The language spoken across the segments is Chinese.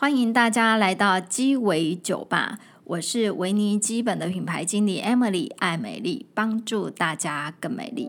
欢迎大家来到鸡尾酒吧，我是维尼基本的品牌经理 Emily 爱美丽，帮助大家更美丽。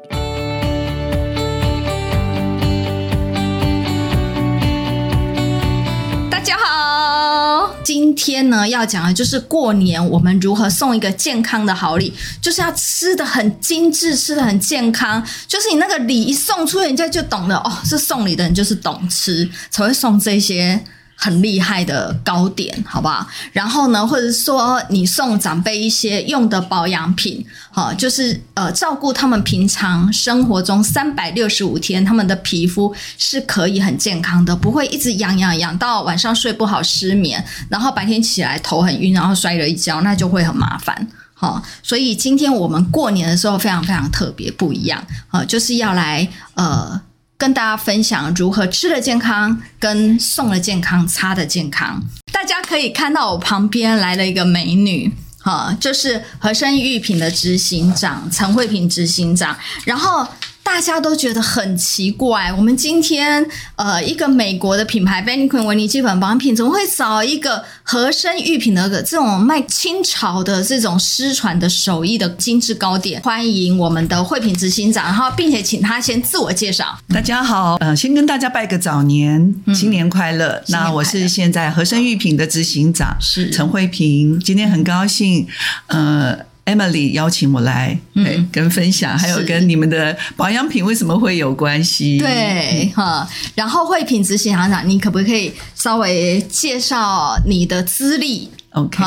大家好，今天呢要讲的就是过年我们如何送一个健康的好礼，就是要吃得很精致，吃得很健康，就是你那个礼一送出，人家就懂了哦，是送礼的人就是懂吃，才会送这些。很厉害的糕点，好不好？然后呢，或者说你送长辈一些用的保养品，好，就是呃照顾他们平常生活中三百六十五天，他们的皮肤是可以很健康的，不会一直痒痒痒到晚上睡不好失眠，然后白天起来头很晕，然后摔了一跤，那就会很麻烦。好，所以今天我们过年的时候非常非常特别不一样，啊，就是要来呃。跟大家分享如何吃的健康，跟送的健康，擦的健康。大家可以看到我旁边来了一个美女，哈，就是和生玉品的执行长陈慧萍执行长，然后。大家都觉得很奇怪，我们今天呃，一个美国的品牌 Vanicream 薇霓肌本保养品，怎么会找一个和盛玉品的这种卖清朝的这种失传的手艺的精致糕点？欢迎我们的惠品执行长，然后并且请他先自我介绍。大家好，呃，先跟大家拜个早年，新年快乐。嗯、那我是现在和盛玉品的执行长，是陈慧平，今天很高兴，呃。Emily 邀请我来，嗯，跟分享，还有跟你们的保养品为什么会有关系？对，哈。然后慧品执行长，你可不可以稍微介绍你的资历？OK，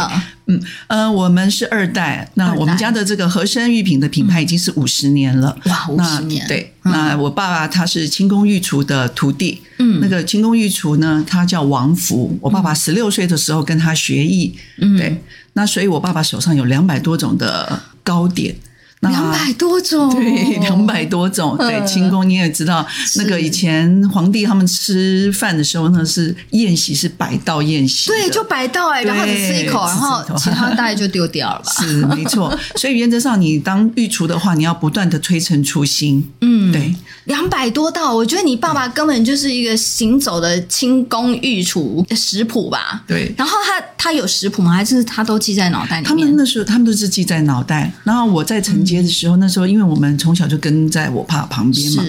嗯，呃，我们是二代，那我们家的这个和生玉品的品牌已经是五十年了，哇，五十年。对，那我爸爸他是清宫御厨的徒弟，嗯，那个清宫御厨呢，他叫王福，我爸爸十六岁的时候跟他学艺，嗯，对。那所以，我爸爸手上有两百多种的糕点。两百多种，对，两百多种。对，清宫你也知道，那个以前皇帝他们吃饭的时候，呢是宴席是百道宴席，对，就百道哎，然后你吃一口，然后其他大概就丢掉了吧。是没错，所以原则上你当御厨的话，你要不断的推陈出新。嗯，对，两百多道，我觉得你爸爸根本就是一个行走的清宫御厨食谱吧。对，然后他他有食谱吗？还是他都记在脑袋里面？他们那时候他们都是记在脑袋，然后我在承接。的时候，那时候因为我们从小就跟在我爸旁边嘛，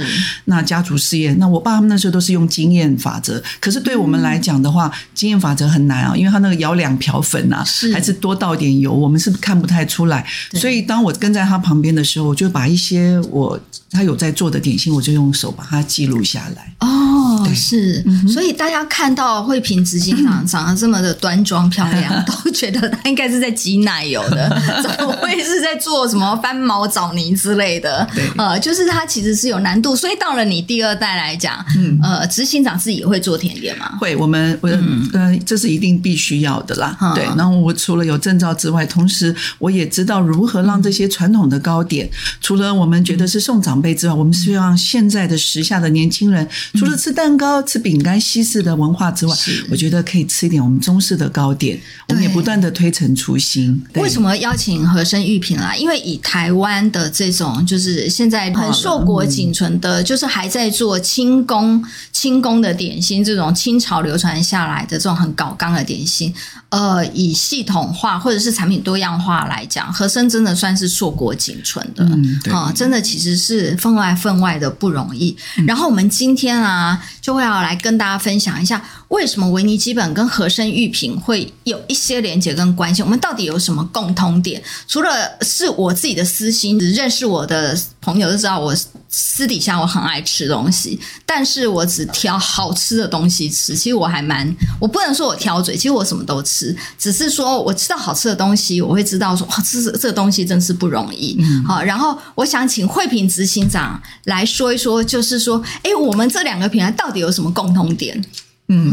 那家族事业，那我爸他们那时候都是用经验法则。可是对我们来讲的话，嗯、经验法则很难啊，因为他那个舀两瓢粉啊，是还是多倒点油，我们是看不太出来。所以当我跟在他旁边的时候，我就把一些我他有在做的点心，我就用手把它记录下来。哦，对。是，所以大家看到慧萍执行长长得这么的端庄漂亮，都觉得他应该是在挤奶油的，怎么会是在做什么翻毛？枣泥之类的，对。呃，就是它其实是有难度，所以到了你第二代来讲，嗯，呃，执行长自己也会做甜点吗？会，我们，我，嗯，呃，这是一定必须要的啦。嗯、对，然后我除了有证照之外，同时我也知道如何让这些传统的糕点，除了我们觉得是送长辈之外，我们希望现在的时下的年轻人，除了吃蛋糕、吃饼干、西式的文化之外，我觉得可以吃一点我们中式的糕点。我们也不断的推陈出新。为什么邀请荷盛玉品来？因为以台湾。的这种就是现在很硕果仅存的，就是还在做清宫清宫的点心，这种清朝流传下来的这种很搞纲的点心，呃，以系统化或者是产品多样化来讲，荷盛真的算是硕果仅存的啊、嗯，真的其实是分外分外的不容易。嗯、然后我们今天啊，就会要来跟大家分享一下。为什么维尼基本跟和生玉品会有一些连结跟关系？我们到底有什么共通点？除了是我自己的私心，只认识我的朋友都知道我私底下我很爱吃东西，但是我只挑好吃的东西吃。其实我还蛮，我不能说我挑嘴，其实我什么都吃，只是说我吃到好吃的东西，我会知道说哇，这是这个东西真是不容易。嗯、好，然后我想请慧平执行长来说一说，就是说，哎，我们这两个品牌到底有什么共通点？嗯，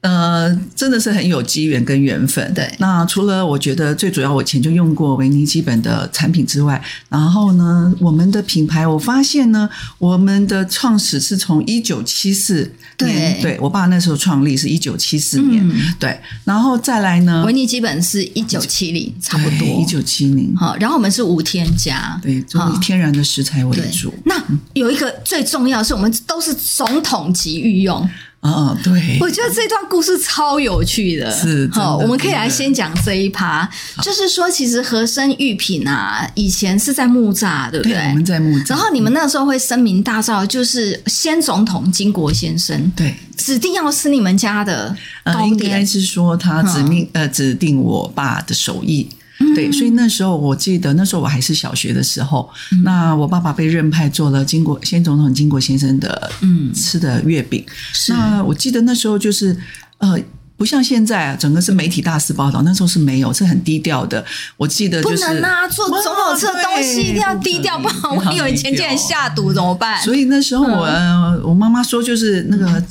呃，真的是很有机缘跟缘分。对，那除了我觉得最主要，我以前就用过维尼基本的产品之外，然后呢，我们的品牌，我发现呢，我们的创始是从一九七四年，对，对我爸那时候创立是一九七四年，嗯、对，然后再来呢，维尼基本是一九七零，差不多。一九七零。好，然后我们是无添加，对，就以天然的食材为主。那有一个最重要是，我们都是总统级御用。嗯，对，我觉得这段故事超有趣的。是，好，我们可以来先讲这一趴，就是说，其实和珅玉品啊，以前是在木栅，对不对？对，我们在木栅。然后你们那个时候会声名大噪，就是先总统金国先生，对，指定要吃你们家的糕点，呃、应该是说他指命、嗯、呃指定我爸的手艺。对，所以那时候我记得，那时候我还是小学的时候，嗯、那我爸爸被任派做了经国先总统经国先生的嗯吃的月饼。那我记得那时候就是呃，不像现在啊，整个是媒体大肆报道，那时候是没有，是很低调的。我记得就是不能啊，做总统吃的东西一定要低调，不好，我有前竟然下毒怎么办？所以那时候我、嗯、我妈妈说，就是那个。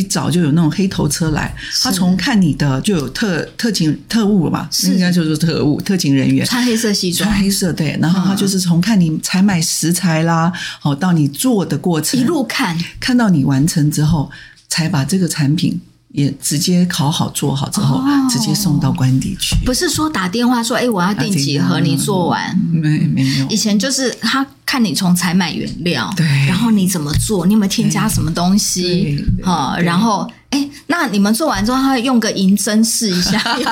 嗯一早就有那种黑头车来，他从看你的就有特特勤特务嘛，应该就是特务特勤人员，穿黑色西装，穿黑色对，然后他就是从看你采买食材啦，好到你做的过程，一路看，看到你完成之后，才把这个产品。也直接烤好做好之后，哦、直接送到官邸去。不是说打电话说，哎，我要订几盒，你做完没？没有。以前就是他看你从采买原料，对，然后你怎么做，你有没有添加什么东西？哈，然后哎，那你们做完之后，他会用个银针试一下 有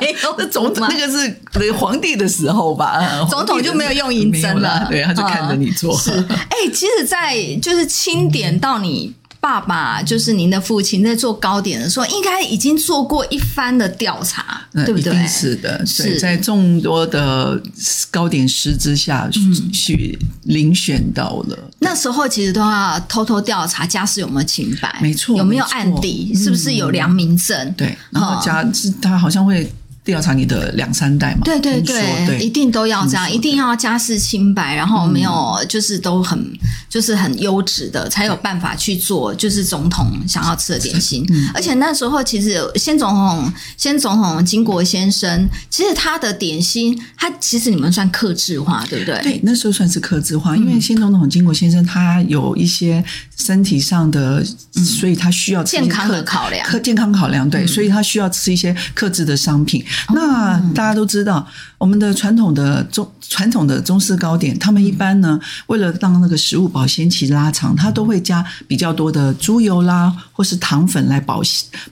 没有？那总统那个是皇帝的时候吧？总统就没有用银针了，对，他就看着你做。是，哎，其实，在就是清点到你。爸爸就是您的父亲，在做糕点的时候，应该已经做过一番的调查，对不对？是的，是在众多的糕点师之下去遴选到了。那时候其实都要偷偷调查家世有没有清白，没错，有没有案底，是不是有良民证？对，然后家是他好像会。调查你的两三代嘛？对对对，对一定都要这样，一定要家世清白，然后没有就是都很、嗯、就是很优质的，才有办法去做就是总统想要吃的点心。嗯、而且那时候其实先总统先总统金国先生，其实他的点心，他其实你们算克制化，对不对？对，那时候算是克制化，因为先总统金国先生他有一些身体上的，嗯、所以他需要吃健康的考量，客健康考量对，嗯、所以他需要吃一些克制的商品。那大家都知道，我们的传统的中传统的中式糕点，他们一般呢，为了让那个食物保鲜期拉长，它都会加比较多的猪油啦，或是糖粉来保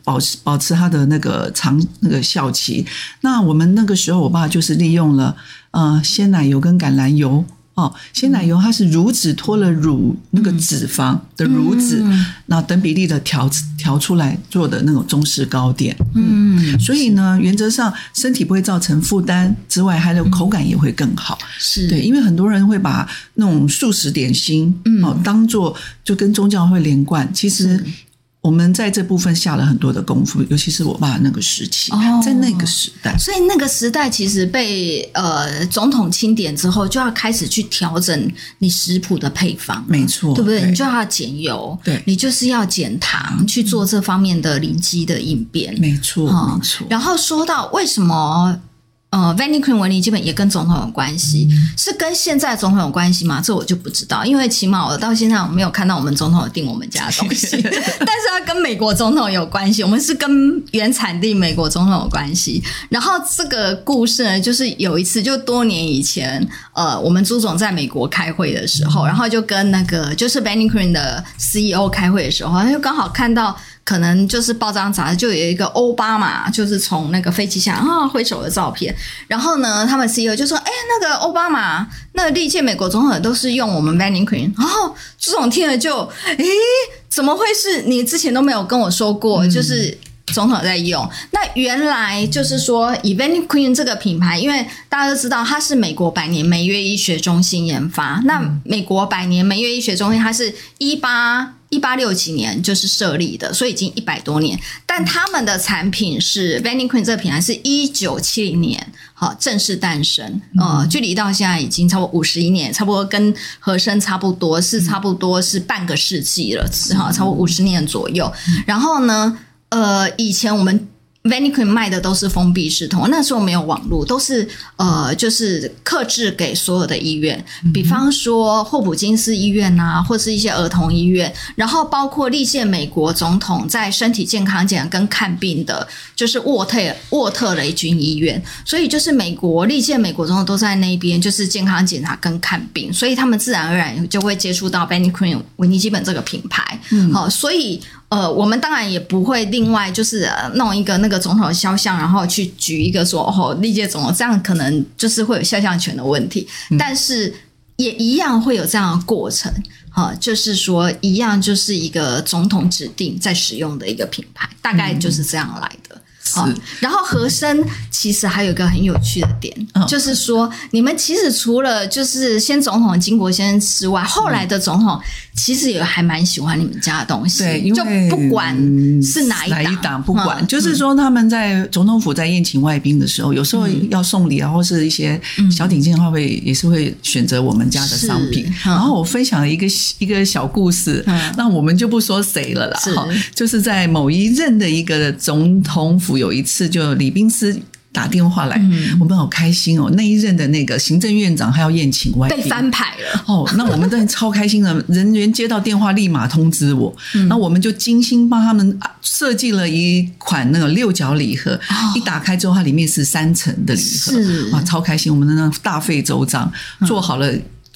保保持它的那个长那个效期。那我们那个时候，我爸就是利用了呃鲜奶油跟橄榄油。哦，鲜奶油它是乳脂脱了乳那个脂肪的乳脂，那、嗯、等比例的调调出来做的那种中式糕点。嗯，所以呢，原则上身体不会造成负担之外，还有口感也会更好。是对，因为很多人会把那种素食点心哦当做就跟宗教会连贯，其实。我们在这部分下了很多的功夫，尤其是我爸那个时期，哦、在那个时代，所以那个时代其实被呃总统钦点之后，就要开始去调整你食谱的配方，没错，对不对？对，你就要减油，对，你就是要减糖，去做这方面的临机的应变，没错，哦、没错。然后说到为什么？呃，Vanicream 维尼基本也跟总统有关系，嗯、是跟现在总统有关系吗？这我就不知道，因为起码我到现在我没有看到我们总统有订我们家的东西。但是它跟美国总统有关系，我们是跟原产地美国总统有关系。然后这个故事呢，就是有一次，就多年以前，呃，我们朱总在美国开会的时候，然后就跟那个就是 Vanicream 的 CEO 开会的时候，他就刚好看到。可能就是报章杂志就有一个奥巴马，就是从那个飞机下啊挥手的照片。然后呢，他们 CEO 就说：“哎，那个奥巴马，那个历届美国总统都是用我们 Vanicream。”然后这种听了就，哎，怎么会是你之前都没有跟我说过？就是总统在用。嗯、那原来就是说，以 Vanicream 这个品牌，因为大家都知道它是美国百年美约医学中心研发。那美国百年美约医学中心，它是一八。一八六几年就是设立的，所以已经一百多年。但他们的产品是 v a n i q u e e n 这个品牌是一九七零年好正式诞生，呃，距离到现在已经超过五十一年，差不多跟和珅差不多，是差不多是半个世纪了，哈，超过五十年左右。然后呢，呃，以前我们。Vanicream 卖的都是封闭式通，那时候没有网络，都是呃，就是克制给所有的医院，比方说霍普金斯医院啊，或是一些儿童医院，然后包括历届美国总统在身体健康检查跟看病的，就是沃特沃特雷军医院，所以就是美国历届美国总统都在那边，就是健康检查跟看病，所以他们自然而然就会接触到 Vanicream 维尼基本这个品牌，嗯，好，所以。呃，我们当然也不会另外就是弄一个那个总统的肖像，然后去举一个说哦，历届总统这样可能就是会有肖像权的问题，嗯、但是也一样会有这样的过程。呃，就是说一样就是一个总统指定在使用的一个品牌，大概就是这样来的。嗯好，然后和珅其实还有一个很有趣的点，嗯、就是说你们其实除了就是先总统金国先生之外，后来的总统其实也还蛮喜欢你们家的东西，对，因为就不管是哪一党，哪一党不管，嗯、就是说他们在总统府在宴请外宾的时候，嗯、有时候要送礼啊，或是一些小点心的话，会也是会选择我们家的商品。嗯、然后我分享了一个一个小故事，嗯、那我们就不说谁了啦，是。就是在某一任的一个总统府。有一次，就李宾司打电话来，嗯、我们好开心哦。那一任的那个行政院长还要宴请外宾，被翻牌了哦。那我们真的超开心的，人员接到电话立马通知我，嗯、那我们就精心帮他们设计了一款那个六角礼盒，哦、一打开之后，它里面是三层的礼盒，是哇，超开心。我们的那大费周章做好了。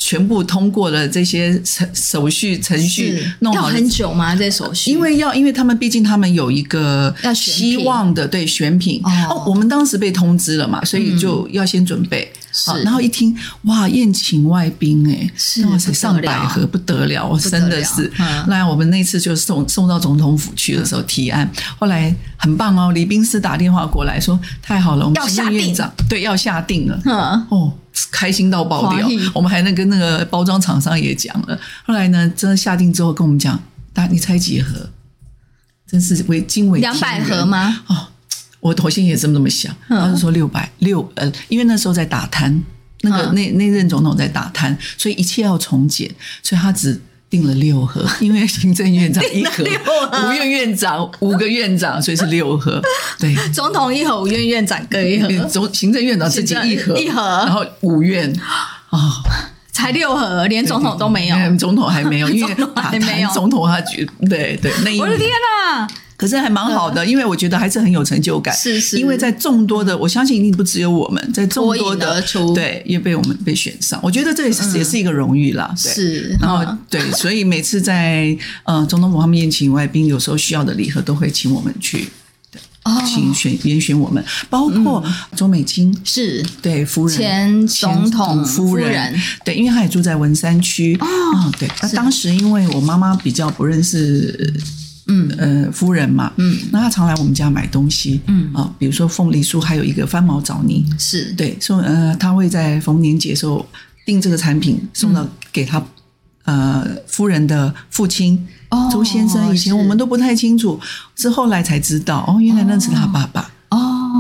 全部通过了这些程手续程序，弄好要很久吗？这手续？因为要，因为他们毕竟他们有一个希望的，对选品哦，哦。我们当时被通知了嘛，所以就要先准备。好，然后一听哇，宴请外宾哎，是哇塞，上百盒不得了，真的是。那我们那次就送送到总统府去的时候提案，后来很棒哦，李宾司打电话过来说太好了，我们行政院长对要下定了，哦。开心到爆掉，我们还能跟那个包装厂商也讲了。后来呢，真的下定之后跟我们讲，大你猜几盒？真是为惊为两百盒吗？哦，我头先也这么这么想，他是说六百六呃，因为那时候在打摊，那个那那任总统在打摊，所以一切要从简，所以他只。订了六盒，因为行政院长一盒，五院院长五个院长，所以是六盒。对，总统一盒，五院院长各一盒，总行政院长自己一盒一盒，然后五院。哦，才六盒，连总统都没有，总统还没有，因为还没有。总统他觉对对，那我的天哪！可是还蛮好的，因为我觉得还是很有成就感。是是，因为在众多的，我相信一定不只有我们在众多的，对，也被我们被选上。我觉得这也是也是一个荣誉啦。是，然后对，所以每次在呃总统府他们宴请外宾，有时候需要的礼盒都会请我们去，对，请选严选我们，包括周美青是。对夫人，前总统夫人，对，因为她也住在文山区。哦，对，那当时因为我妈妈比较不认识。嗯。呃，夫人嘛，嗯，那他常来我们家买东西，嗯。啊，比如说凤梨酥，还有一个翻毛枣泥，是。对，送呃，他会在逢年节时候订这个产品送到给他呃夫人的父亲周先生。以前我们都不太清楚，是后来才知道，哦，原来那是他爸爸。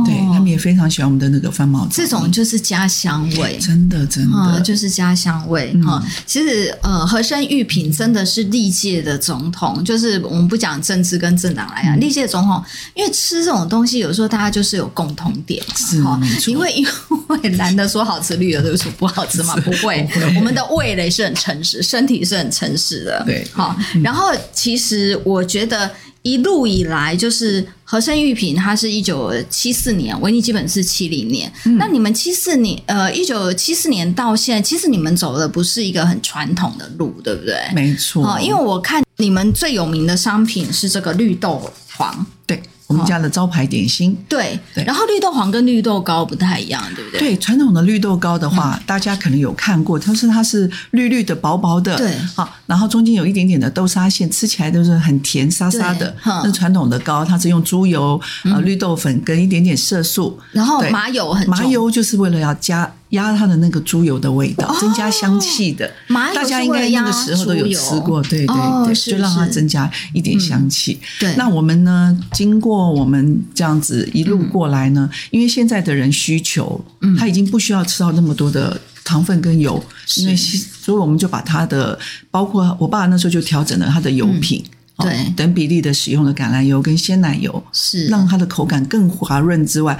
对，他们也非常喜欢我们的那个番毛，这种就是家乡味，真的真的、嗯、就是家乡味哈。嗯、其实呃，和珅御品真的是历届的总统，就是我们不讲政治跟政党来讲，历届、嗯、总统，因为吃这种东西，有时候大家就是有共同点嘛，是哈。因为因为难得说好吃，绿的都说不好吃嘛，不会。我们的味蕾是很诚实，身体是很诚实的，对。好，然后其实我觉得。一路以来，就是和盛玉品，它是一九七四年，维尼基本是七零年。嗯、那你们七四年，呃，一九七四年到现在，其实你们走的不是一个很传统的路，对不对？没错。啊，因为我看你们最有名的商品是这个绿豆黄，对。我们家的招牌点心，对对，然后绿豆黄跟绿豆糕不太一样，对不对？对，传统的绿豆糕的话，大家可能有看过，它是它是绿绿的、薄薄的，对，好，然后中间有一点点的豆沙馅，吃起来都是很甜沙沙的。那传统的糕，它是用猪油、呃绿豆粉跟一点点色素，然后麻油很麻油，就是为了要加。压它的那个猪油的味道，增加香气的。大家应该那个时候都有吃过，对对对，就让它增加一点香气。对，那我们呢？经过我们这样子一路过来呢，因为现在的人需求，他已经不需要吃到那么多的糖分跟油，因为所以我们就把它的，包括我爸那时候就调整了它的油品，对，等比例的使用了橄榄油跟鲜奶油，是让它的口感更滑润之外。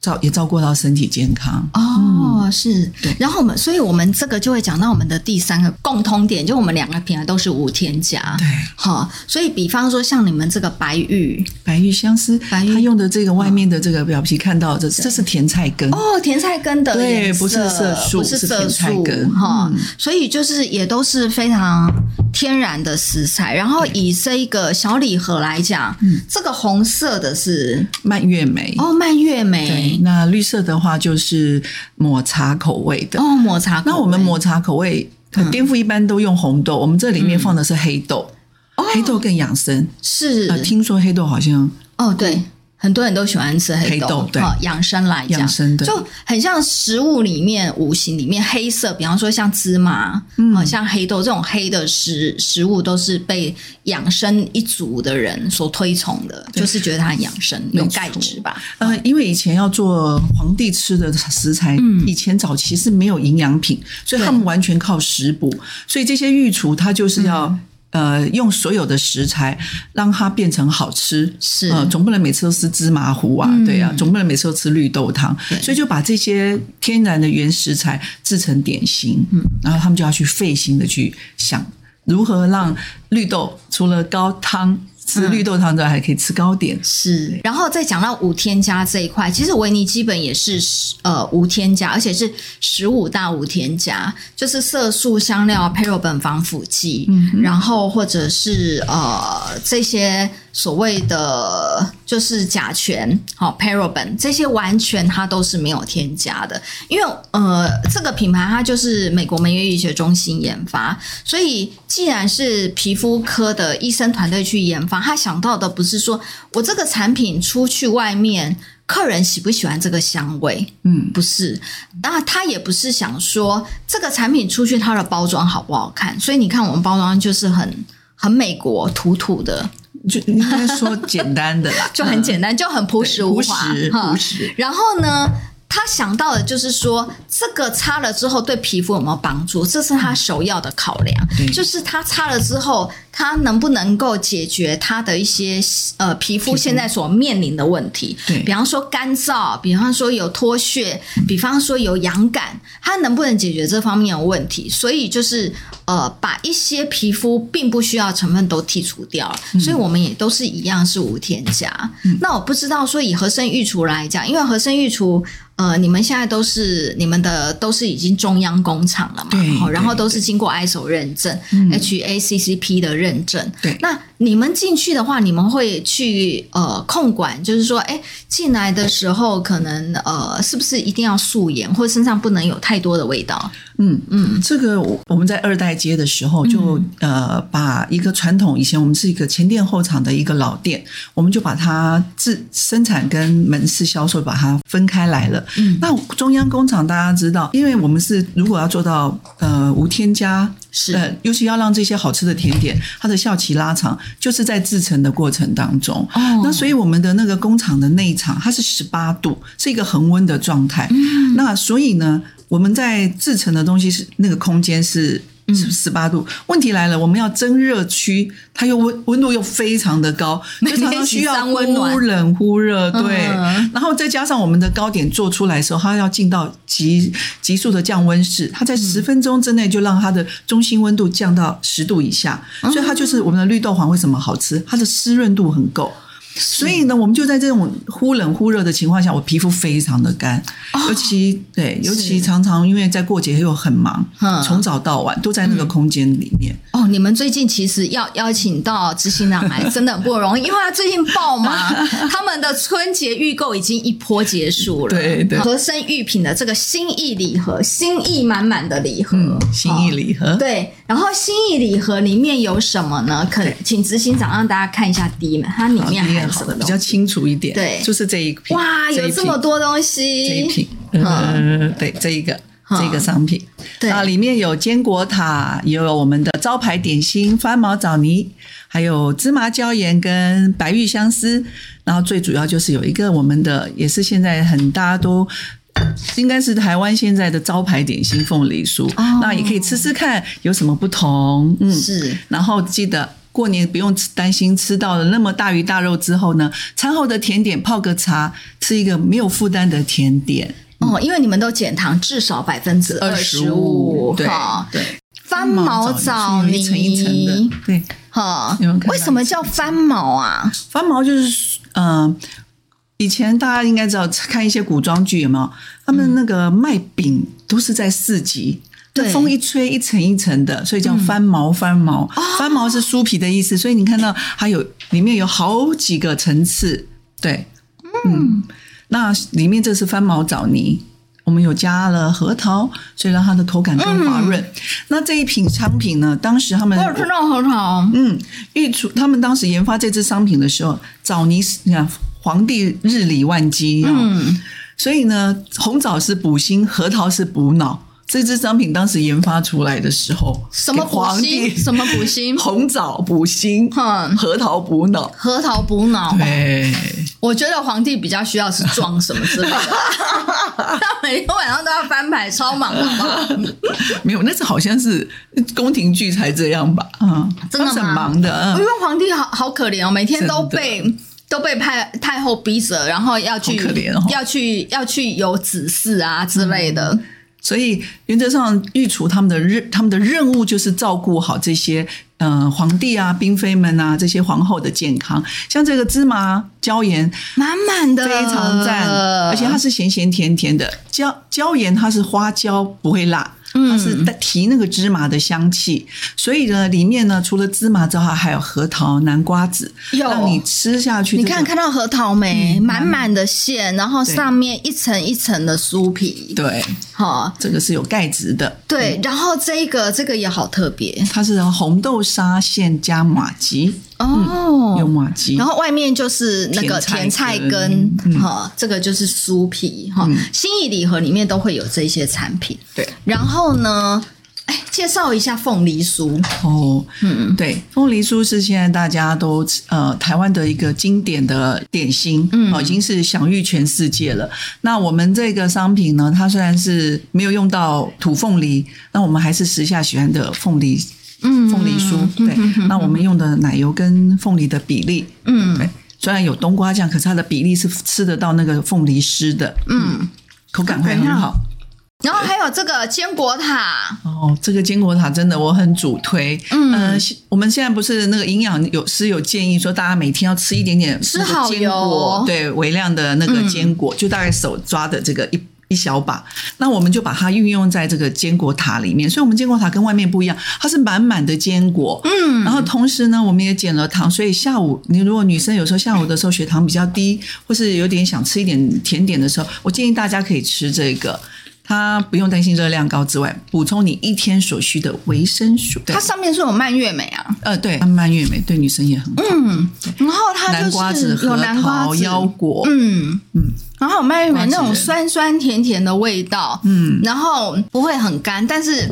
照也照顾到身体健康。哦，嗯、是。对，然后我们，所以我们这个就会讲到我们的第三个共通点，就我们两个品牌都是无添加。对，好，所以比方说像你们这个白玉。白玉相思，白玉。它用的这个外面的这个表皮看到这对这是甜菜根。哦，甜菜根的对，不是色素，不是色素哈，所以就是也都是非常天然的食材。然后以这一个小礼盒来讲，嗯，这个红色的是蔓越莓。哦，蔓越莓。对，那绿色的话就是抹茶口味的哦，抹茶口味。那我们抹茶口味，颠覆一般都用红豆，嗯、我们这里面放的是黑豆，哦、黑豆更养生。是、呃，听说黑豆好像哦，对。很多人都喜欢吃黑豆，对，养生来讲，养生的就很像食物里面五行里面黑色，比方说像芝麻，嗯，像黑豆这种黑的食食物，都是被养生一族的人所推崇的，就是觉得它很养生，有钙质吧。呃，因为以前要做皇帝吃的食材，嗯，以前早期是没有营养品，所以他们完全靠食补，所以这些御厨他就是要。嗯呃，用所有的食材让它变成好吃，是。呃，总不能每次都吃芝麻糊啊，嗯、对呀、啊，总不能每次都吃绿豆汤，所以就把这些天然的原食材制成点心，嗯，然后他们就要去费心的去想如何让绿豆除了高汤。吃绿豆汤之外，还可以吃糕点。是，然后再讲到无添加这一块，其实维尼基本也是呃无添加，而且是十五大无添加，就是色素、香料、paraben 防腐剂，嗯，然后或者是呃这些。所谓的就是甲醛，好 paraben 这些完全它都是没有添加的，因为呃这个品牌它就是美国梅约医学中心研发，所以既然是皮肤科的医生团队去研发，他想到的不是说我这个产品出去外面客人喜不喜欢这个香味，嗯，不是，那他也不是想说这个产品出去它的包装好不好看，所以你看我们包装就是很很美国土土的。就应该说简单的啦，就很简单，就很朴实无华，朴实，朴实。然后呢，他想到的就是说，这个擦了之后对皮肤有没有帮助？这是他首要的考量，就是他擦了之后。他能不能够解决他的一些呃皮肤现在所面临的问题？对，比方说干燥，比方说有脱屑，比方说有痒感，它能不能解决这方面的问题？所以就是呃，把一些皮肤并不需要成分都剔除掉，嗯、所以我们也都是一样是无添加。嗯、那我不知道说以合生育厨来讲，因为合生育厨呃，你们现在都是你们的都是已经中央工厂了嘛，对，然后都是经过 ISO 认证、嗯、HACCP 的认。证。对，那你们进去的话，你们会去呃控管，就是说，哎，进来的时候可能呃，是不是一定要素颜，或者身上不能有太多的味道？嗯嗯，这个我们在二代街的时候就，呃把一个传统，以前我们是一个前店后厂的一个老店，我们就把它自生产跟门市销售把它分开来了。嗯，那中央工厂大家知道，因为我们是如果要做到呃无添加。是，呃，尤其要让这些好吃的甜点，它的效期拉长，就是在制成的过程当中。哦，那所以我们的那个工厂的内场，它是十八度，是一个恒温的状态。嗯，那所以呢，我们在制成的东西是那个空间是。十八度，问题来了，我们要蒸热区，它又温温度又非常的高，就常常需要忽冷忽热，对。然后再加上我们的糕点做出来的时候，它要进到急急速的降温室，它在十分钟之内就让它的中心温度降到十度以下，所以它就是我们的绿豆黄为什么好吃，它的湿润度很够。所以呢，我们就在这种忽冷忽热的情况下，我皮肤非常的干，哦、尤其对，尤其常常因为在过节又很忙，从、嗯、早到晚都在那个空间里面。哦，你们最近其实要邀请到执行长来，真的很不容易，因为他最近爆忙，他们的春节预购已经一波结束了。对对，和生玉品的这个心意礼盒，心意满满的礼盒，嗯、心意礼盒、哦。对，然后心意礼盒里面有什么呢？可请执行长让大家看一下第一门，它里面还。比较清楚一点，对，就是这一瓶。哇，有这么多东西！这一瓶，嗯，对，这一个，这个商品，对啊，里面有坚果塔，也有我们的招牌点心翻毛枣泥，还有芝麻椒盐跟白玉相思，然后最主要就是有一个我们的，也是现在很大家都应该是台湾现在的招牌点心凤梨酥，哦，那也可以吃吃看有什么不同，嗯，是，然后记得。过年不用担心吃到了那么大鱼大肉之后呢，餐后的甜点泡个茶，吃一个没有负担的甜点哦，因为你们都减糖至少百分之二十五，对对。翻毛枣泥，一层一层的，对，哈，为什么叫翻毛啊？翻毛就是，嗯、呃，以前大家应该知道看一些古装剧有没有？他们那个卖饼都是在市集。对风一吹，一层一层的，所以叫翻毛。翻毛，翻毛是酥皮的意思，所以你看到它有里面有好几个层次。对，嗯，那里面这是翻毛枣泥。我们有加了核桃，所以让它的口感更滑润。嗯、那这一品商品呢？当时他们我有吃到核桃。嗯，御厨他们当时研发这支商品的时候，枣泥是你看皇帝日理万机，嗯，所以呢，红枣是补心，核桃是补脑。这支商品当时研发出来的时候，什么补心？什么补心？红枣补心，嗯，核桃补脑，核桃补脑。对，我觉得皇帝比较需要是装什么之类的，他每天晚上都要翻牌，超忙的嘛。没有，那是好像是宫廷剧才这样吧？嗯，真的吗？很忙的，因为皇帝好好可怜哦，每天都被都被太太后逼着，然后要去要去要去有指示啊之类的。嗯所以原则上，御厨他们的任他们的任务就是照顾好这些呃皇帝啊、嫔妃们啊这些皇后的健康。像这个芝麻椒盐，满满的，非常赞，而且它是咸咸甜甜的。椒椒盐它是花椒，不会辣。它是提那个芝麻的香气，所以呢，里面呢除了芝麻之外，还有核桃、南瓜子，让你吃下去。你看看到核桃没？满满的馅，然后上面一层一层的酥皮。对，好，这个是有钙质的。对，然后这个这个也好特别，它是红豆沙馅加麻糬哦，有麻糬，然后外面就是那个甜菜根，哈，这个就是酥皮哈。心意礼盒里面都会有这些产品，对，然后。呢，哎，介绍一下凤梨酥。哦，嗯，对，凤梨酥是现在大家都呃台湾的一个经典的点心，嗯，已经是享誉全世界了。那我们这个商品呢，它虽然是没有用到土凤梨，那我们还是时下喜欢的凤梨，嗯，凤梨酥，对。那我们用的奶油跟凤梨的比例，嗯，对，虽然有冬瓜酱，可是它的比例是吃得到那个凤梨丝的，嗯，口感会很好。然后还有这个坚果塔。哦，这个坚果塔真的我很主推。嗯、呃，我们现在不是那个营养有师有建议说，大家每天要吃一点点吃好油，对，微量的那个坚果，嗯、就大概手抓的这个一一小把。那我们就把它运用在这个坚果塔里面，所以我们坚果塔跟外面不一样，它是满满的坚果。嗯，然后同时呢，我们也减了糖，所以下午你如果女生有时候下午的时候血糖比较低，或是有点想吃一点甜点的时候，我建议大家可以吃这个。它不用担心热量高之外，补充你一天所需的维生素。它上面是有蔓越莓啊，呃，对，蔓越莓对女生也很好。嗯，然后它南瓜子、核桃、腰果，嗯嗯，然后有蔓越莓那种酸酸甜甜的味道，嗯，然后不会很干。但是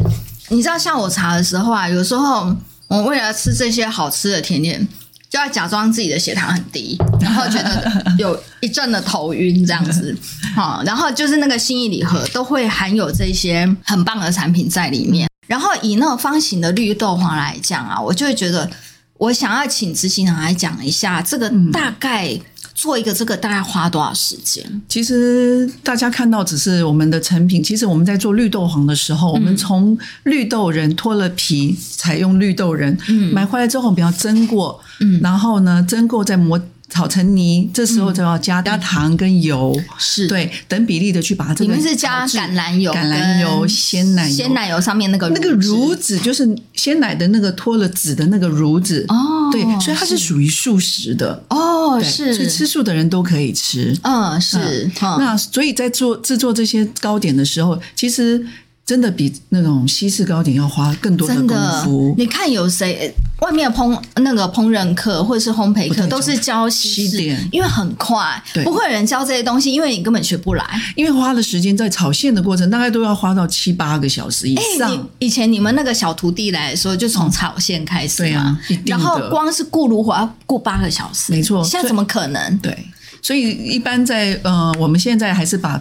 你知道下午茶的时候啊，有时候我为了吃这些好吃的甜点。就要假装自己的血糖很低，然后觉得有一阵的头晕这样子，好，然后就是那个心意礼盒都会含有这些很棒的产品在里面。然后以那个方形的绿豆黄来讲啊，我就会觉得，我想要请执行长来讲一下这个大概。做一个这个大概花多少时间？其实大家看到只是我们的成品，其实我们在做绿豆黄的时候，嗯、我们从绿豆仁脱了皮，采用绿豆仁，嗯、买回来之后我们要蒸过，嗯、然后呢蒸过再磨。炒成泥，这时候就要加加糖跟油，是对等比例的去把它这个。你们是加橄榄油、橄榄油、鲜奶油、鲜奶油上面那个那个乳脂，就是鲜奶的那个脱了脂的那个乳脂哦。对，所以它是属于素食的哦，是，所以吃素的人都可以吃。嗯，是。那所以在做制作这些糕点的时候，其实。真的比那种西式糕点要花更多的功夫。你看有谁外面烹那个烹饪课或者是烘焙课都是教西点，因为很快，对不会有人教这些东西，因为你根本学不来。因为花的时间在炒馅的过程，大概都要花到七八个小时以上。欸、以前你们那个小徒弟来说，就从炒馅开始，对啊，然后光是顾炉火要顾八个小时，没错。现在怎么可能？对，所以一般在呃，我们现在还是把。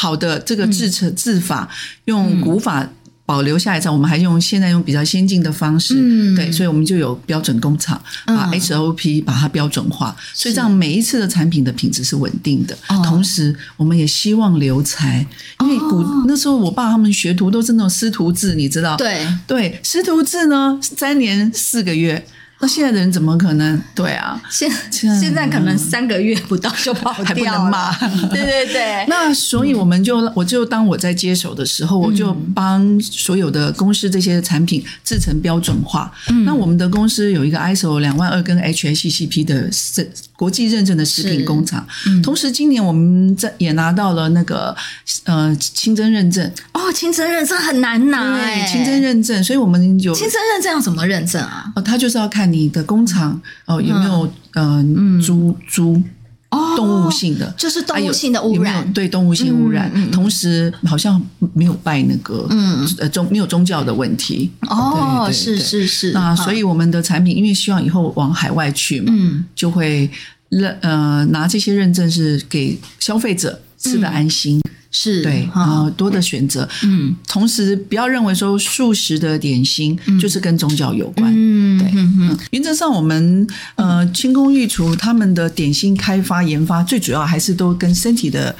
好的，这个制程制法用古法保留下来之后，我们还用现在用比较先进的方式，嗯，对，所以我们就有标准工厂，把 SOP 把它标准化，所以这样每一次的产品的品质是稳定的。同时，我们也希望留才，因为古那时候我爸他们学徒都是那种师徒制，你知道？对对，师徒制呢，三年四个月。那现在的人怎么可能？对啊，现 现在可能三个月不到就跑掉了，还不能骂。对对对。那所以我们就，我就当我在接手的时候，我就帮所有的公司这些产品制成标准化。那我们的公司有一个 ISO 两万二跟 HACCP 的国际认证的食品工厂。同时，今年我们在也拿到了那个呃清真认证。哦，清真认证很难拿对，清真认证，所以我们有清真认证要怎么认证啊？哦，他就是要看你的工厂哦有没有嗯。猪猪。哦，动物性的。就是动物性的污染，有有对动物性污染，嗯、同时好像没有拜那个，嗯。呃宗没有宗教的问题。哦，对对对。是是。是。那所以我们的产品，因为希望以后往海外去嘛，嗯，就会认呃拿这些认证是给消费者吃的安心。嗯是对，然后多的选择，嗯，同时不要认为说素食的点心就是跟宗教有关，嗯，对，嗯，原则上我们呃清宫御厨他们的点心开发研发最主要还是都跟身体的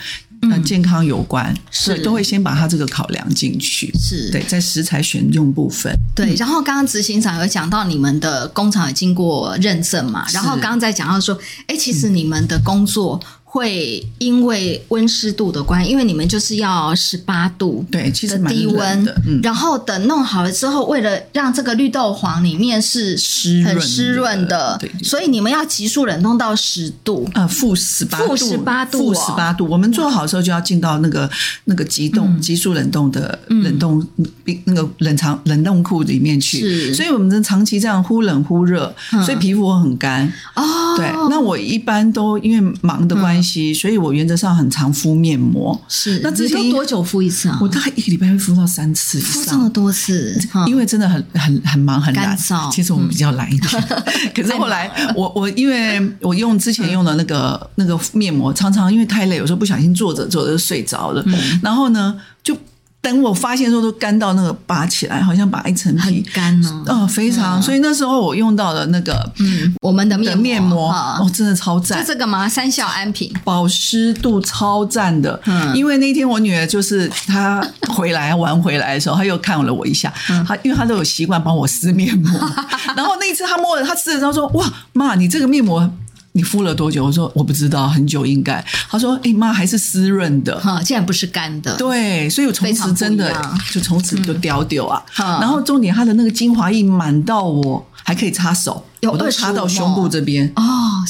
健康有关，所以都会先把它这个考量进去，是。对，在食材选用部分，对，然后刚刚执行长有讲到你们的工厂有经过认证嘛，然后刚刚在讲到说，哎，其实你们的工作。会因为温湿度的关系，因为你们就是要十八度对，其实蛮低温，嗯，然后等弄好了之后，为了让这个绿豆黄里面是湿很湿润的，对，所以你们要急速冷冻到十度，啊，负十八度，负十八度，负十八度。我们做好的时候就要进到那个那个急冻、急速冷冻的冷冻冰那个冷藏冷冻库里面去，是，所以我们长期这样忽冷忽热，所以皮肤会很干。哦。对，那我一般都因为忙的关系。所以我原则上很常敷面膜。是，那之前多久敷一次啊？我大概一个礼拜会敷到三次以上，敷这么多次，因为真的很很很忙很懒。其实我们比较懒一点，可是后来 我我因为我用之前用的那个那个面膜，常常因为太累，有时候不小心坐着坐着就睡着了，然后呢就。等我发现的时候，都干到那个拔起来，好像拔一层皮，干哦，哦，非常。所以那时候我用到了那个，嗯，我们的面膜，哦，真的超赞。就这个吗？三效安瓶，保湿度超赞的。嗯，因为那天我女儿就是她回来玩回来的时候，她又看了我一下，她因为她都有习惯帮我撕面膜，然后那一次她摸了，她撕了之后说：“哇，妈，你这个面膜。”你敷了多久？我说我不知道，很久应该。他说：“哎、欸、妈，还是湿润的，哈，竟然不是干的。”对，所以我从此真的就从此就丢丢啊。嗯、然后重点，它的那个精华液满到我还可以擦手。有我都插到胸部这边哦，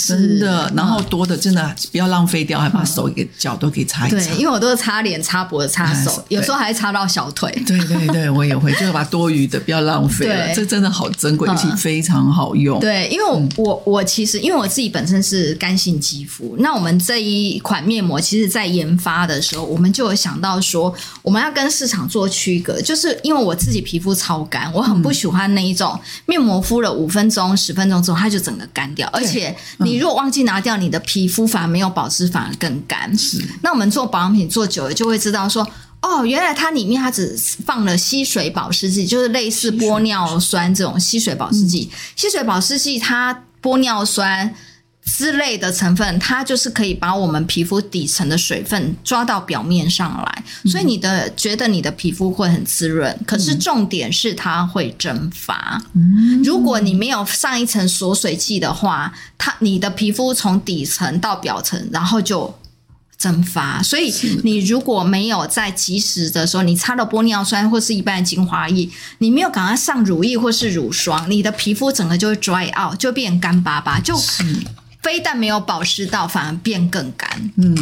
真的，然后多的真的不要浪费掉，还把手给脚都给擦一擦。对，因为我都是擦脸、擦脖子、擦手，有时候还擦到小腿。对对对，我也会，就是把多余的不要浪费了。这真的好珍贵，而且非常好用。对，因为我我我其实因为我自己本身是干性肌肤，那我们这一款面膜，其实在研发的时候，我们就有想到说，我们要跟市场做区隔，就是因为我自己皮肤超干，我很不喜欢那一种面膜敷了五分钟、十分钟之后，它就整个干掉，而且你如果忘记拿掉，你的皮肤反而没有保湿，反而更干。是，那我们做保养品做久了，就会知道说，哦，原来它里面它只放了吸水保湿剂，就是类似玻尿酸这种吸水保湿剂。吸水保湿剂它玻尿酸。之类的成分，它就是可以把我们皮肤底层的水分抓到表面上来，所以你的觉得你的皮肤会很滋润。可是重点是它会蒸发。如果你没有上一层锁水剂的话，它你的皮肤从底层到表层，然后就蒸发。所以你如果没有在及时的时候，你擦了玻尿酸或是一般的精华液，你没有赶快上乳液或是乳霜，你的皮肤整个就会 dry out，就变干巴巴，就。非但没有保湿到，反而变更干。嗯，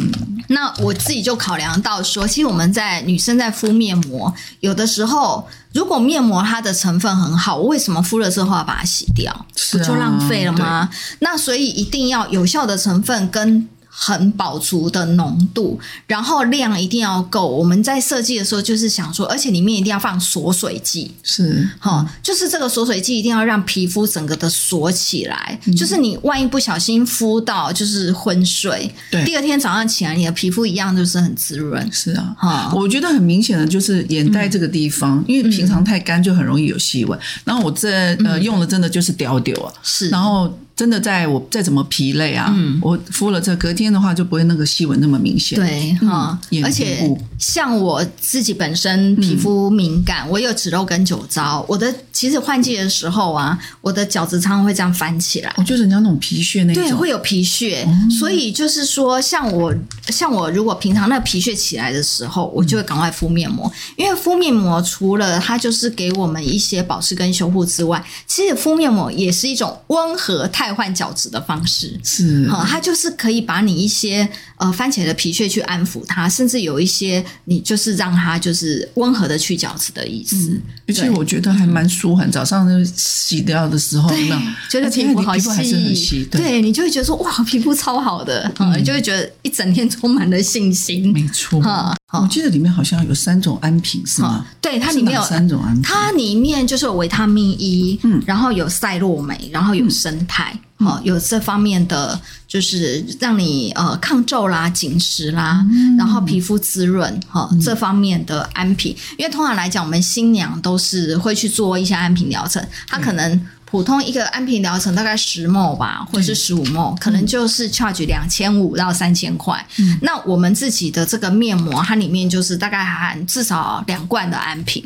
那我自己就考量到说，其实我们在女生在敷面膜，有的时候如果面膜它的成分很好，我为什么敷了之后要把它洗掉？是啊，不就浪费了吗？对那所以一定要有效的成分跟。很饱足的浓度，然后量一定要够。我们在设计的时候就是想说，而且里面一定要放锁水剂，是。哈，就是这个锁水剂一定要让皮肤整个的锁起来。嗯、就是你万一不小心敷到，就是昏睡，对，第二天早上起来，你的皮肤一样就是很滋润。是啊，哈，我觉得很明显的就是眼袋这个地方，嗯、因为平常太干就很容易有细纹。然后我这呃用了真的就是屌屌啊，是，然后。真的在我再怎么疲累啊，嗯。我敷了这隔天的话就不会那个细纹那么明显。对哈，眼而且像我自己本身皮肤敏感，我有脂漏跟酒糟，我的其实换季的时候啊，我的角质常常会这样翻起来。我就是人家那种皮屑那种，对，会有皮屑，所以就是说，像我，像我，如果平常那皮屑起来的时候，我就会赶快敷面膜，因为敷面膜除了它就是给我们一些保湿跟修护之外，其实敷面膜也是一种温和汰换角质的方式。是好，它就是可以把你一些呃番茄的皮屑去安抚它，甚至有一些你就是让它就是温和的去角质的意思。而且我觉得还蛮舒缓，早上就洗掉的时候，对那，觉得皮肤好细，还是很细，对，你就会觉得说哇，皮肤超好的，嗯，你就会觉得一整天充满了信心。没错。哈，我记得里面好像有三种安瓶，是吗？对，它里面有三种安瓶，它里面就是有维他命 E，嗯，然后有赛洛美，然后有生态，哈，有这方面的，就是让你呃抗皱啦、紧实啦，然后皮肤滋润哈这方面的安瓶。因为通常来讲，我们新娘都是会去做一些安瓶疗程，她可能。普通一个安瓶疗程大概十 ml 吧，或者是十五 ml，可能就是 charge 两千五到三千块。嗯、那我们自己的这个面膜，它里面就是大概含至少两罐的安瓶，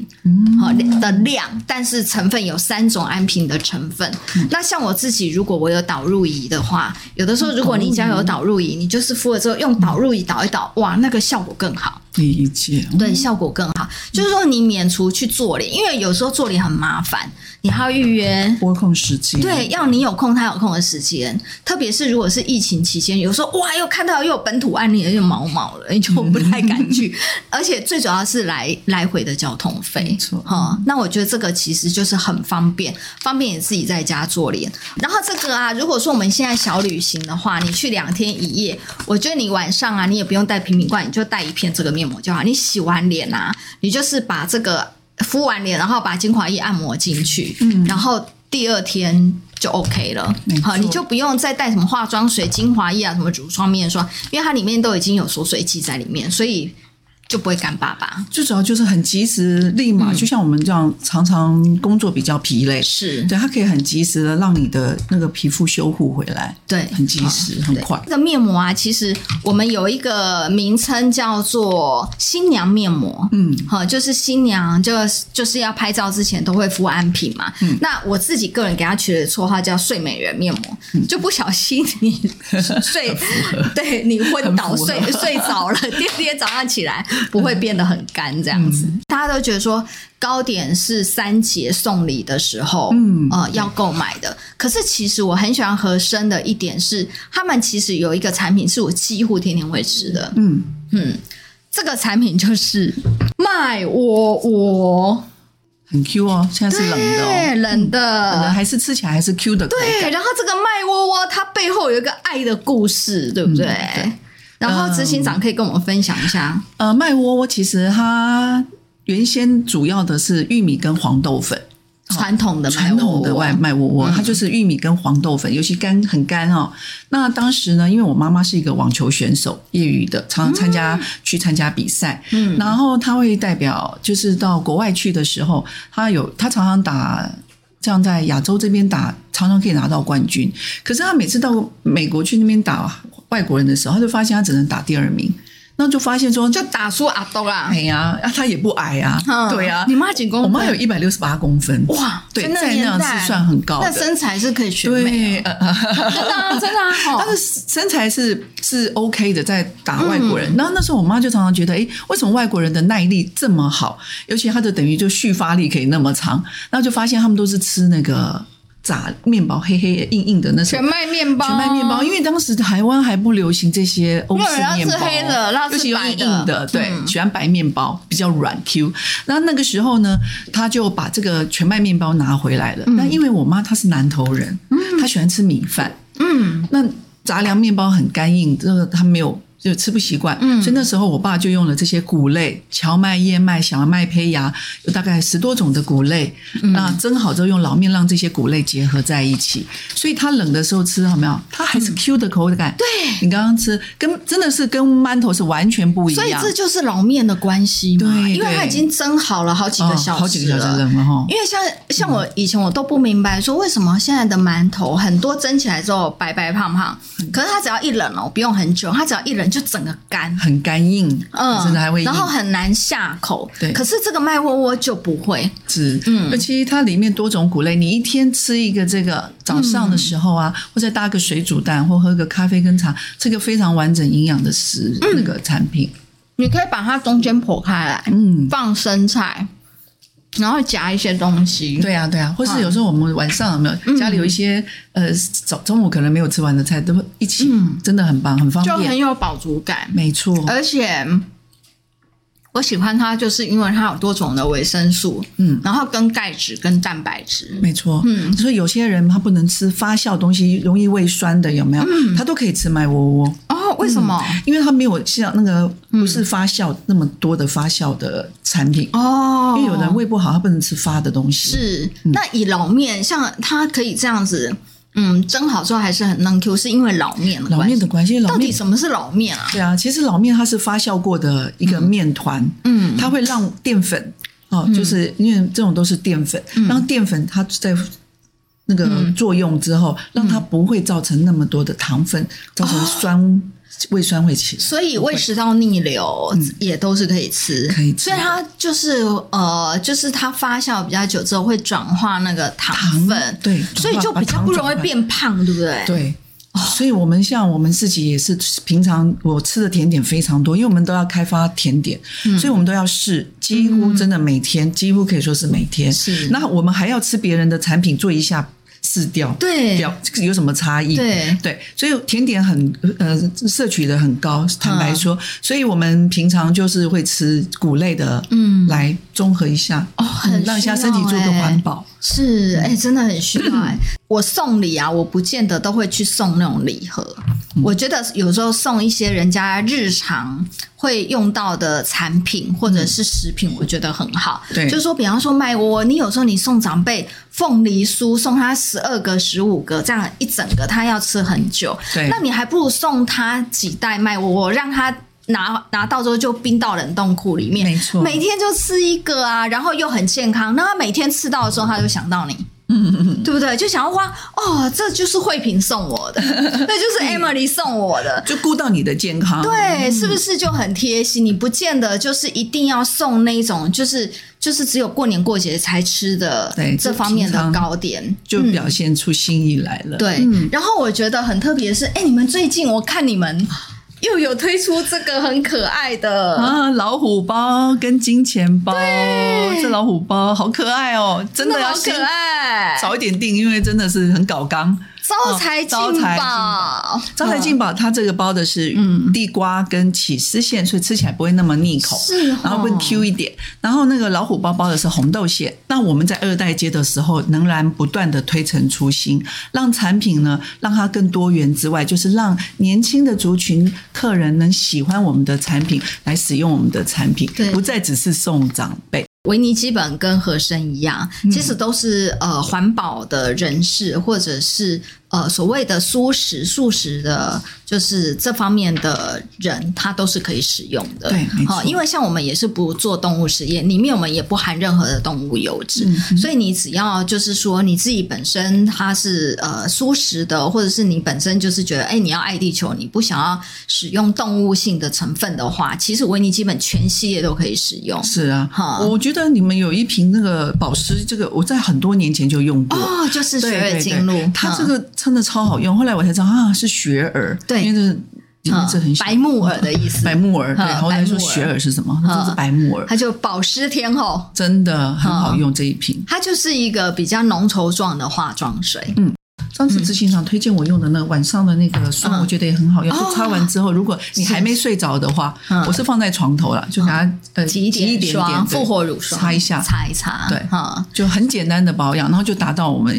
好、嗯、的量，但是成分有三种安瓶的成分。嗯、那像我自己，如果我有导入仪的话，有的时候如果你家有导入仪，你就是敷了之后用导入仪导一导，哇，那个效果更好。理解，对，效果更好。就是说，你免除去做脸，因为有时候做脸很麻烦，你还要预约拨空时间。对，要你有空，他有空的时间。特别是如果是疫情期间，有时候哇，又看到又有本土案例，又毛毛了，你就不太敢去。而且最主要是来来回的交通费，没错。哈，那我觉得这个其实就是很方便，方便你自己在家做脸。然后这个啊，如果说我们现在小旅行的话，你去两天一夜，我觉得你晚上啊，你也不用带瓶瓶罐，你就带一片这个面膜就好。你洗完脸啊，你就是把这个敷完脸，然后把精华液按摩进去，嗯，然后第二天就 OK 了。好，你就不用再带什么化妆水、精华液啊，什么乳霜、面霜，因为它里面都已经有锁水剂在里面，所以。就不会干巴巴，最主要就是很及时，立马、嗯、就像我们这样常常工作比较疲累，是。对它可以很及时的让你的那个皮肤修护回来，对，很及时，很快。这个面膜啊，其实我们有一个名称叫做新娘面膜，嗯，好，就是新娘就就是要拍照之前都会敷安瓶嘛，嗯，那我自己个人给它取的绰号叫睡美人面膜，嗯、就不小心你睡，对你昏倒睡睡着了，第二天早上起来。不会变得很干这样子，嗯、大家都觉得说糕点是三节送礼的时候，嗯，呃，要购买的。可是其实我很喜欢和生的一点是，他们其实有一个产品是我几乎天天会吃的，嗯。嗯，这个产品就是麦窝窝，很 Q 哦，现在是冷的、哦，对，冷的，冷的还是吃起来还是 Q 的。对，然后这个麦窝窝它背后有一个爱的故事，对不对？嗯对然后执行长可以跟我们分享一下。呃，麦窝窝其实它原先主要的是玉米跟黄豆粉，传统的传统的外卖窝窝，它就是玉米跟黄豆粉，尤其干很干哦。那当时呢，因为我妈妈是一个网球选手，业余的，常常参加、嗯、去参加比赛，嗯，然后她会代表，就是到国外去的时候，她有她常常打，这样在亚洲这边打，常常可以拿到冠军。可是她每次到美国去那边打。外国人的时候，他就发现他只能打第二名，那就发现说，就打输阿东啦。哎呀，他也不矮啊，对啊。你妈几公分？我妈有一百六十八公分，哇，对，在那样是算很高的，那身材是可以选美，真的啊，真的啊。但是身材是是 OK 的，在打外国人。然后那时候我妈就常常觉得，哎，为什么外国人的耐力这么好？尤其他的等于就蓄发力可以那么长，然后就发现他们都是吃那个。炸面包黑黑硬硬的那种。全麦面包，全麦面包，因为当时台湾还不流行这些欧式面包，黑的，尤其硬硬的，对，嗯、喜欢白面包，比较软 Q。那那个时候呢，他就把这个全麦面包拿回来了。那、嗯、因为我妈她是南投人，她喜欢吃米饭，嗯，那杂粮面包很干硬，这个她没有就吃不习惯。嗯，所以那时候我爸就用了这些谷类，荞麦、燕麦、小麦胚芽，有大概十多种的谷类。嗯、那蒸好之后用老面让这些谷类结合在一起，所以它冷的时候吃好没有？它还是 Q 的口感。对、嗯，你刚刚吃跟真的是跟馒头是完全不一样。所以这就是老面的关系嘛？对，因为它已经蒸好了好几个小时，哦、好几个小时冷了哈。因为像像我以前我都不明白说为什么现在的馒头很多蒸起来之后白白胖胖，可是它只要一冷哦，不用很久，它只要一冷就整个干，很干硬，嗯，甚至还会，然后很难下口。对，可是这个麦窝窝就不会，是，嗯，而且它里面多种谷类，你一天吃一个这个早上的时候啊，嗯、或者搭个水煮蛋，或喝个咖啡跟茶，这个非常完整营养的食、嗯、那个产品，你可以把它中间剖开来，嗯，放生菜。然后夹一些东西，对啊，对啊，或是有时候我们晚上有没有、嗯、家里有一些呃早中午可能没有吃完的菜，都一起，嗯、真的很棒，很方便，就很有饱足感，没错。而且我喜欢它，就是因为它有多种的维生素，嗯，然后跟钙质跟蛋白质，没错，嗯。所以有些人他不能吃发酵东西，容易胃酸的，有没有？嗯、他都可以吃麦窝窝哦。为什么？因为它没有像那个不是发酵那么多的发酵的产品哦。因为有的人胃不好，他不能吃发的东西。是。那以老面，像它可以这样子，嗯，蒸好之后还是很嫩 Q，是因为老面老面的关系。到底什么是老面啊？对啊，其实老面它是发酵过的一个面团，嗯，它会让淀粉哦，就是因为这种都是淀粉，让淀粉它在。那个作用之后，让它不会造成那么多的糖分，造成酸胃酸会起。所以胃食道逆流也都是可以吃，可以吃。所以它就是呃，就是它发酵比较久之后会转化那个糖分，对，所以就比较不容易变胖，对不对？对。所以我们像我们自己也是，平常我吃的甜点非常多，因为我们都要开发甜点，所以我们都要试，几乎真的每天，几乎可以说是每天。是。那我们还要吃别人的产品做一下。试掉，对，掉有什么差异？对对，所以甜点很呃摄取的很高，坦白说，所以我们平常就是会吃谷类的，嗯，来综合一下哦，很让一下身体做个环保。是，哎，真的很需要哎。我送礼啊，我不见得都会去送那种礼盒，我觉得有时候送一些人家日常。会用到的产品或者是食品，我觉得很好。对，就是说，比方说麦窝，你有时候你送长辈凤梨酥，送他十二个、十五个，这样一整个他要吃很久。对，那你还不如送他几袋麦窝，让他拿拿到之后就冰到冷冻库里面，没错，每天就吃一个啊，然后又很健康。那他每天吃到的时候，他就想到你。嗯，对不对？就想要花哦，这就是慧萍送我的，那就是 Emily 送我的，就顾到你的健康，对，是不是就很贴心？你不见得就是一定要送那种，就是就是只有过年过节才吃的，对这方面的糕点，就表现出心意来了。对，然后我觉得很特别的是，哎，你们最近我看你们。又有推出这个很可爱的。啊，老虎包跟金钱包，对。这老虎包好可爱哦，真的要可爱，早一点订，因为真的是很搞刚。招财进宝，招财进宝，它这个包的是地瓜跟起司馅，所以吃起来不会那么腻口，是，然后更 Q 一点。然后那个老虎包包的是红豆馅。那我们在二代接的时候，仍然不断的推陈出新，让产品呢让它更多元之外，就是让年轻的族群客人能喜欢我们的产品，来使用我们的产品，不再只是送长辈。维尼基本跟和生一样，其实都是呃环保的人士，或者是。呃，所谓的蔬食、素食的，就是这方面的人，他都是可以使用的。对，好。因为像我们也是不做动物实验，里面我们也不含任何的动物油脂，嗯、所以你只要就是说你自己本身它是呃素食的，或者是你本身就是觉得哎你要爱地球，你不想要使用动物性的成分的话，其实维尼基本全系列都可以使用。是啊，哈，我觉得你们有一瓶那个保湿，这个我在很多年前就用过哦，就是雪月精露，它这个。真的超好用，后来我才知道啊，是雪耳，对，因为这名字很白木耳的意思，白木耳。对，然后来说雪耳是什么？它就是白木耳，它就保湿天后，真的很好用这一瓶。它就是一个比较浓稠状的化妆水。嗯，上次执行长推荐我用的那晚上的那个霜，我觉得也很好用。就擦完之后，如果你还没睡着的话，我是放在床头了，就拿呃挤一点点复活乳霜擦一下，擦一擦。对，哈就很简单的保养，然后就达到我们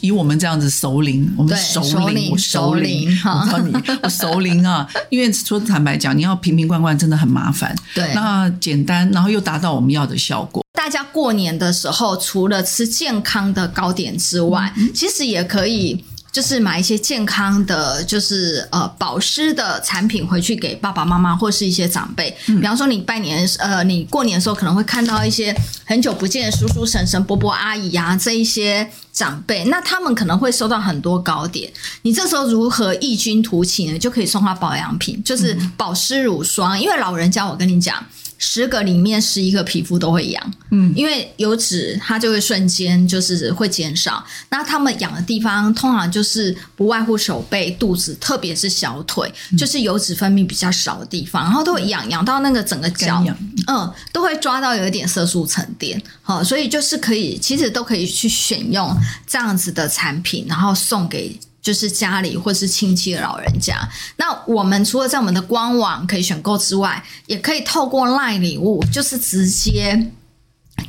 以我们这样子熟龄，我们熟龄，我熟龄，我知道你 我熟龄啊。因为说坦白讲，你要瓶瓶罐罐真的很麻烦。对，那简单，然后又达到我们要的效果。大家过年的时候，除了吃健康的糕点之外，嗯、其实也可以就是买一些健康的，就是呃保湿的产品回去给爸爸妈妈或是一些长辈。嗯、比方说，你拜年呃，你过年的时候可能会看到一些很久不见的叔叔婶婶、伯伯阿姨啊这一些长辈，那他们可能会收到很多糕点。你这时候如何异军突起呢？就可以送他保养品，就是保湿乳霜。嗯、因为老人家，我跟你讲。十个里面十一个皮肤都会痒，嗯，因为油脂它就会瞬间就是会减少。那他们痒的地方通常就是不外乎手背、肚子，特别是小腿，就是油脂分泌比较少的地方，然后都会痒痒到那个整个脚，嗯，都会抓到有一点色素沉淀。好，所以就是可以，其实都可以去选用这样子的产品，然后送给。就是家里或是亲戚的老人家，那我们除了在我们的官网可以选购之外，也可以透过赖礼物，就是直接。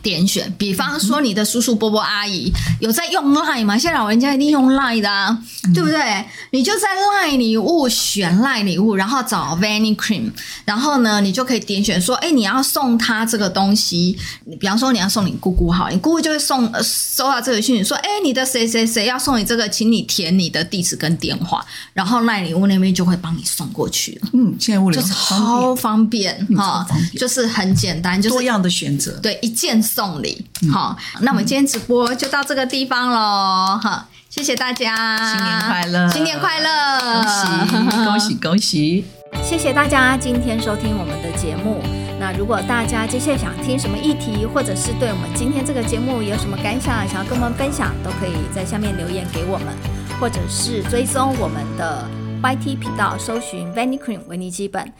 点选，比方说你的叔叔伯伯阿姨有在用 Line 吗？现在老人家一定用 Line 的啊，嗯、对不对？你就在 Line 礼物选 Line 礼物，然后找 Vanny Cream，然后呢，你就可以点选说，哎，你要送他这个东西。你比方说你要送你姑姑好，你姑姑就会送、呃、收到这个讯息说，哎，你的谁谁谁要送你这个，请你填你的地址跟电话，然后 Line 礼物那边就会帮你送过去了。嗯，现在物流就是超方便哈，就是很简单，就是多样的选择，对，一键。送礼，好，那我们今天直播就到这个地方喽，哈，谢谢大家，新年快乐，新年快乐，恭喜恭喜恭喜，谢谢大家今天收听我们的节目。那如果大家接下来想听什么议题，或者是对我们今天这个节目有什么感想，想要跟我们分享，都可以在下面留言给我们，或者是追踪我们的 YT 频道，搜寻 Vanicream 维尼基本。